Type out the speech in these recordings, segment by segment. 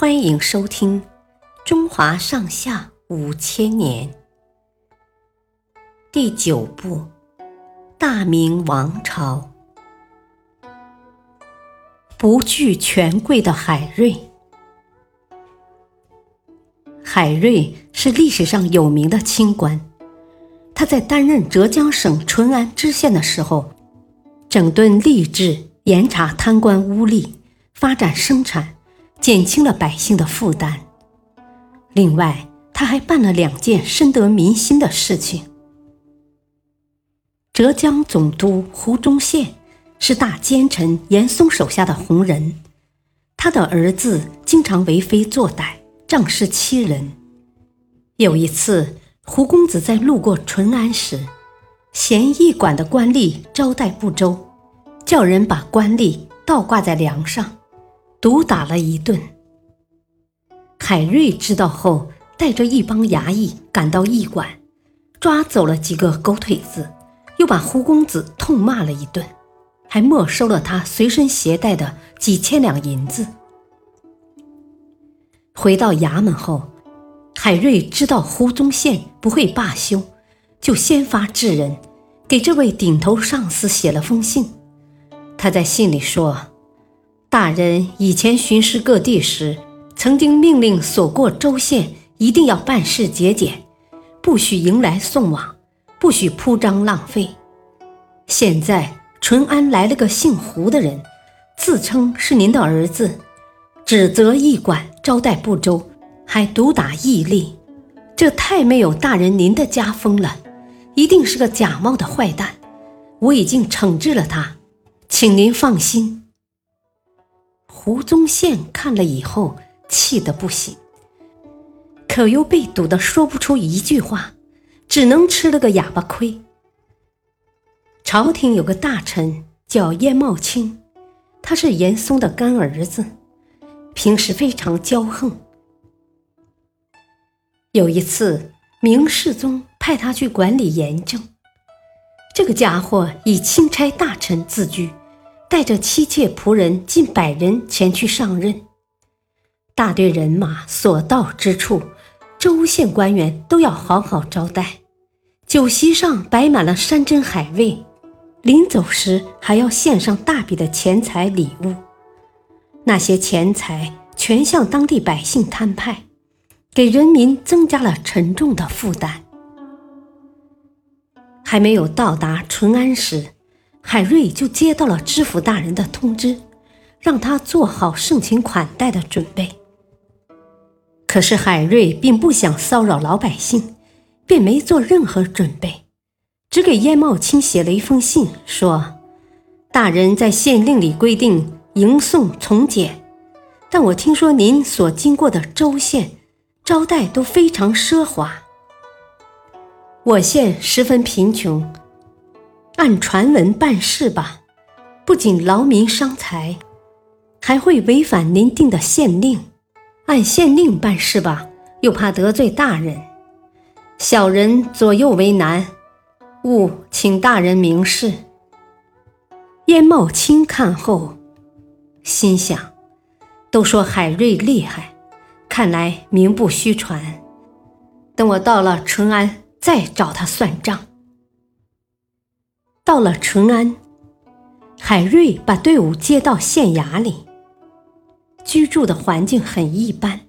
欢迎收听《中华上下五千年》第九部《大明王朝》。不惧权贵的海瑞，海瑞是历史上有名的清官。他在担任浙江省淳安知县的时候，整顿吏治，严查贪官污吏，发展生产。减轻了百姓的负担。另外，他还办了两件深得民心的事情。浙江总督胡宗宪是大奸臣严嵩手下的红人，他的儿子经常为非作歹，仗势欺人。有一次，胡公子在路过淳安时，嫌驿馆的官吏招待不周，叫人把官吏倒挂在梁上。毒打了一顿。海瑞知道后，带着一帮衙役赶到驿馆，抓走了几个狗腿子，又把胡公子痛骂了一顿，还没收了他随身携带的几千两银子。回到衙门后，海瑞知道胡宗宪不会罢休，就先发制人，给这位顶头上司写了封信。他在信里说。大人以前巡视各地时，曾经命令所过州县一定要办事节俭，不许迎来送往，不许铺张浪费。现在淳安来了个姓胡的人，自称是您的儿子，指责驿馆招待不周，还毒打驿吏，这太没有大人您的家风了，一定是个假冒的坏蛋。我已经惩治了他，请您放心。胡宗宪看了以后，气得不行，可又被堵得说不出一句话，只能吃了个哑巴亏。朝廷有个大臣叫燕茂卿，他是严嵩的干儿子，平时非常骄横。有一次，明世宗派他去管理严政，这个家伙以钦差大臣自居。带着妻妾仆人近百人前去上任，大队人马所到之处，州县官员都要好好招待。酒席上摆满了山珍海味，临走时还要献上大笔的钱财礼物。那些钱财全向当地百姓摊派，给人民增加了沉重的负担。还没有到达淳安时。海瑞就接到了知府大人的通知，让他做好盛情款待的准备。可是海瑞并不想骚扰老百姓，便没做任何准备，只给燕茂卿写了一封信，说：“大人在县令里规定迎送从简，但我听说您所经过的州县招待都非常奢华，我县十分贫穷。”按传闻办事吧，不仅劳民伤财，还会违反您定的县令；按县令办事吧，又怕得罪大人，小人左右为难，务请大人明示。燕茂卿看后，心想：都说海瑞厉害，看来名不虚传。等我到了淳安，再找他算账。到了淳安，海瑞把队伍接到县衙里。居住的环境很一般，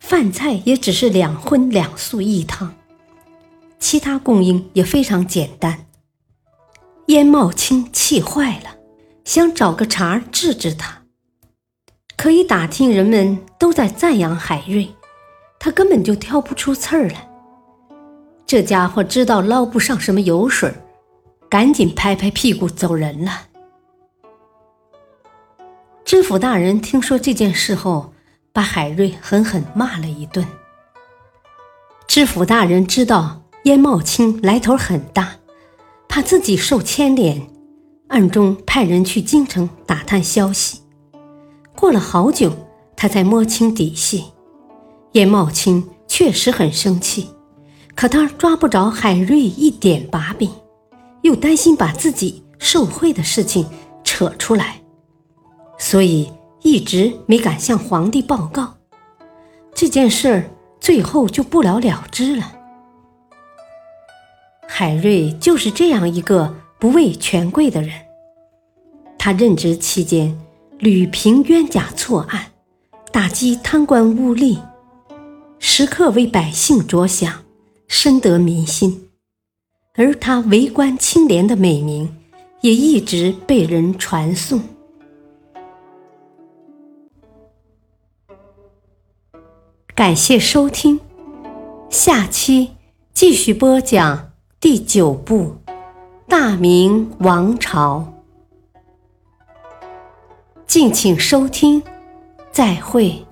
饭菜也只是两荤两素一汤，其他供应也非常简单。燕茂卿气坏了，想找个茬治治他。可以打听人们都在赞扬海瑞，他根本就挑不出刺儿来。这家伙知道捞不上什么油水赶紧拍拍屁股走人了。知府大人听说这件事后，把海瑞狠狠骂了一顿。知府大人知道燕茂卿来头很大，怕自己受牵连，暗中派人去京城打探消息。过了好久，他才摸清底细。燕茂卿确实很生气，可他抓不着海瑞一点把柄。又担心把自己受贿的事情扯出来，所以一直没敢向皇帝报告。这件事儿最后就不了了之了。海瑞就是这样一个不畏权贵的人。他任职期间屡平冤假错案，打击贪官污吏，时刻为百姓着想，深得民心。而他为官清廉的美名，也一直被人传颂。感谢收听，下期继续播讲第九部《大明王朝》，敬请收听，再会。